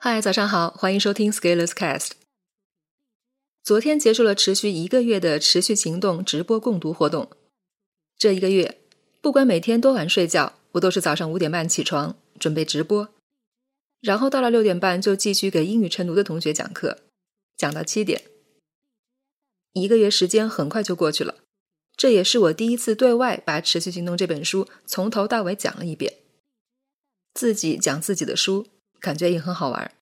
嗨，早上好，欢迎收听 Scalers Cast。昨天结束了持续一个月的持续行动直播共读活动。这一个月，不管每天多晚睡觉，我都是早上五点半起床准备直播，然后到了六点半就继续给英语晨读的同学讲课，讲到七点。一个月时间很快就过去了，这也是我第一次对外把《持续行动》这本书从头到尾讲了一遍，自己讲自己的书。感觉也很好玩。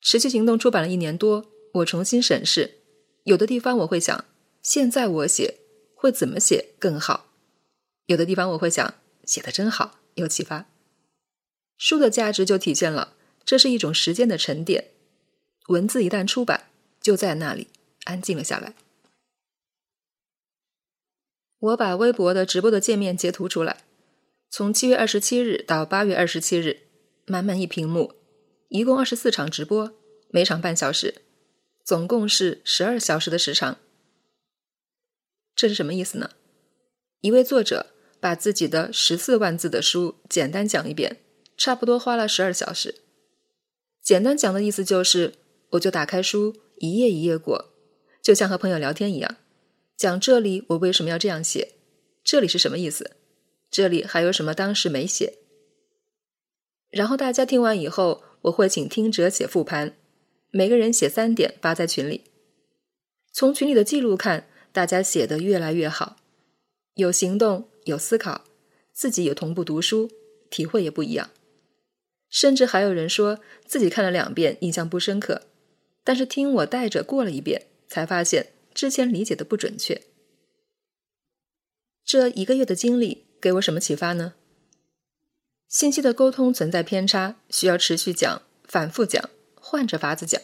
持续行动出版了一年多，我重新审视，有的地方我会想，现在我写会怎么写更好；有的地方我会想，写的真好，有启发。书的价值就体现了，这是一种时间的沉淀。文字一旦出版，就在那里安静了下来。我把微博的直播的界面截图出来，从七月二十七日到八月二十七日。满满一屏幕，一共二十四场直播，每场半小时，总共是十二小时的时长。这是什么意思呢？一位作者把自己的十四万字的书简单讲一遍，差不多花了十二小时。简单讲的意思就是，我就打开书，一页一页过，就像和朋友聊天一样，讲这里我为什么要这样写，这里是什么意思，这里还有什么当时没写。然后大家听完以后，我会请听者写复盘，每个人写三点发在群里。从群里的记录看，大家写的越来越好，有行动，有思考，自己也同步读书，体会也不一样。甚至还有人说自己看了两遍，印象不深刻，但是听我带着过了一遍，才发现之前理解的不准确。这一个月的经历给我什么启发呢？信息的沟通存在偏差，需要持续讲、反复讲、换着法子讲。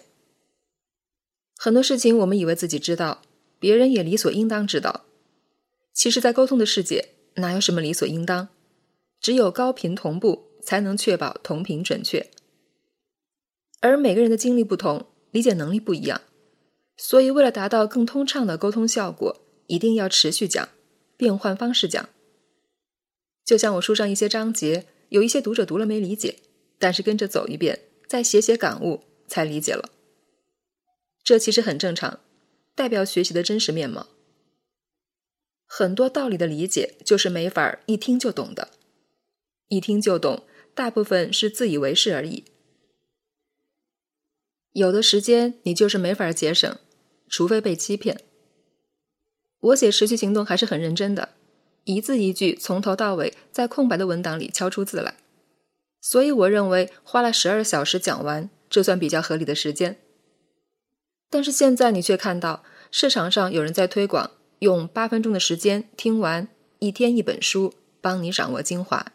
很多事情我们以为自己知道，别人也理所应当知道。其实，在沟通的世界，哪有什么理所应当？只有高频同步，才能确保同频准确。而每个人的经历不同，理解能力不一样，所以为了达到更通畅的沟通效果，一定要持续讲，变换方式讲。就像我书上一些章节。有一些读者读了没理解，但是跟着走一遍，再写写感悟，才理解了。这其实很正常，代表学习的真实面貌。很多道理的理解就是没法一听就懂的，一听就懂，大部分是自以为是而已。有的时间你就是没法节省，除非被欺骗。我写持续行动还是很认真的。一字一句，从头到尾，在空白的文档里敲出字来，所以我认为花了十二小时讲完，这算比较合理的时间。但是现在你却看到市场上有人在推广，用八分钟的时间听完一天一本书，帮你掌握精华。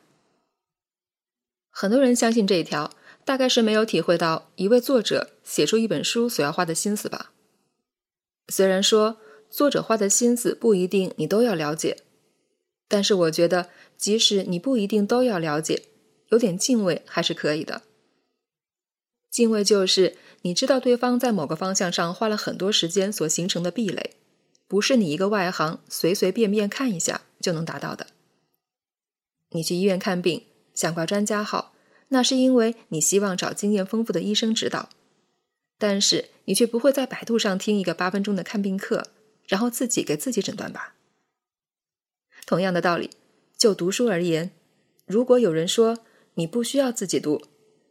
很多人相信这一条，大概是没有体会到一位作者写出一本书所要花的心思吧。虽然说作者花的心思不一定你都要了解。但是我觉得，即使你不一定都要了解，有点敬畏还是可以的。敬畏就是你知道对方在某个方向上花了很多时间所形成的壁垒，不是你一个外行随随便便看一下就能达到的。你去医院看病想挂专家号，那是因为你希望找经验丰富的医生指导，但是你却不会在百度上听一个八分钟的看病课，然后自己给自己诊断吧。同样的道理，就读书而言，如果有人说你不需要自己读，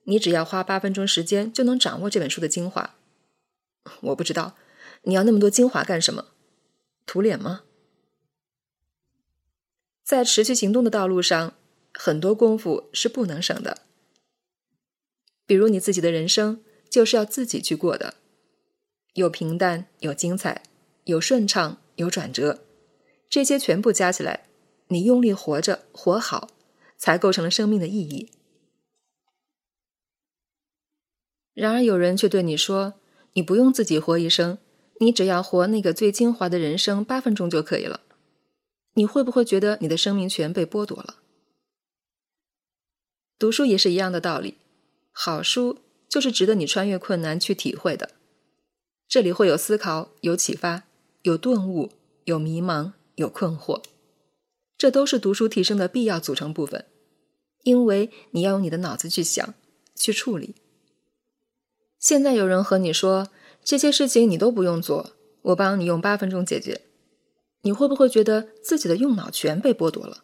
你只要花八分钟时间就能掌握这本书的精华，我不知道你要那么多精华干什么？图脸吗？在持续行动的道路上，很多功夫是不能省的。比如你自己的人生就是要自己去过的，有平淡，有精彩，有顺畅，有转折，这些全部加起来。你用力活着，活好，才构成了生命的意义。然而，有人却对你说：“你不用自己活一生，你只要活那个最精华的人生八分钟就可以了。”你会不会觉得你的生命权被剥夺了？读书也是一样的道理，好书就是值得你穿越困难去体会的。这里会有思考，有启发，有顿悟，有迷茫，有困惑。这都是读书提升的必要组成部分，因为你要用你的脑子去想、去处理。现在有人和你说这些事情你都不用做，我帮你用八分钟解决，你会不会觉得自己的用脑权被剥夺了？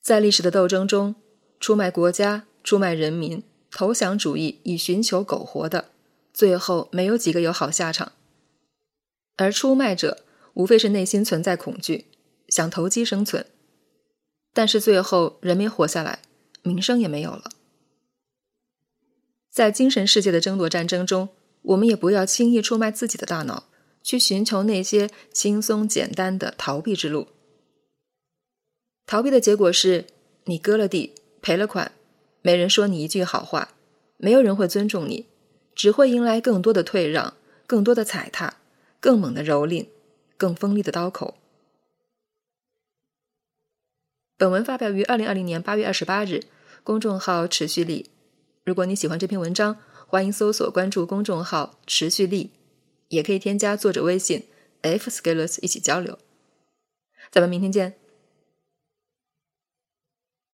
在历史的斗争中，出卖国家、出卖人民、投降主义以寻求苟活的，最后没有几个有好下场。而出卖者无非是内心存在恐惧，想投机生存，但是最后人民活下来，名声也没有了。在精神世界的争夺战争中，我们也不要轻易出卖自己的大脑，去寻求那些轻松简单的逃避之路。逃避的结果是你割了地赔了款，没人说你一句好话，没有人会尊重你，只会迎来更多的退让，更多的踩踏。更猛的蹂躏，更锋利的刀口。本文发表于二零二零年八月二十八日，公众号“持续力”。如果你喜欢这篇文章，欢迎搜索关注公众号“持续力”，也可以添加作者微信 “f scalers” 一起交流。咱们明天见。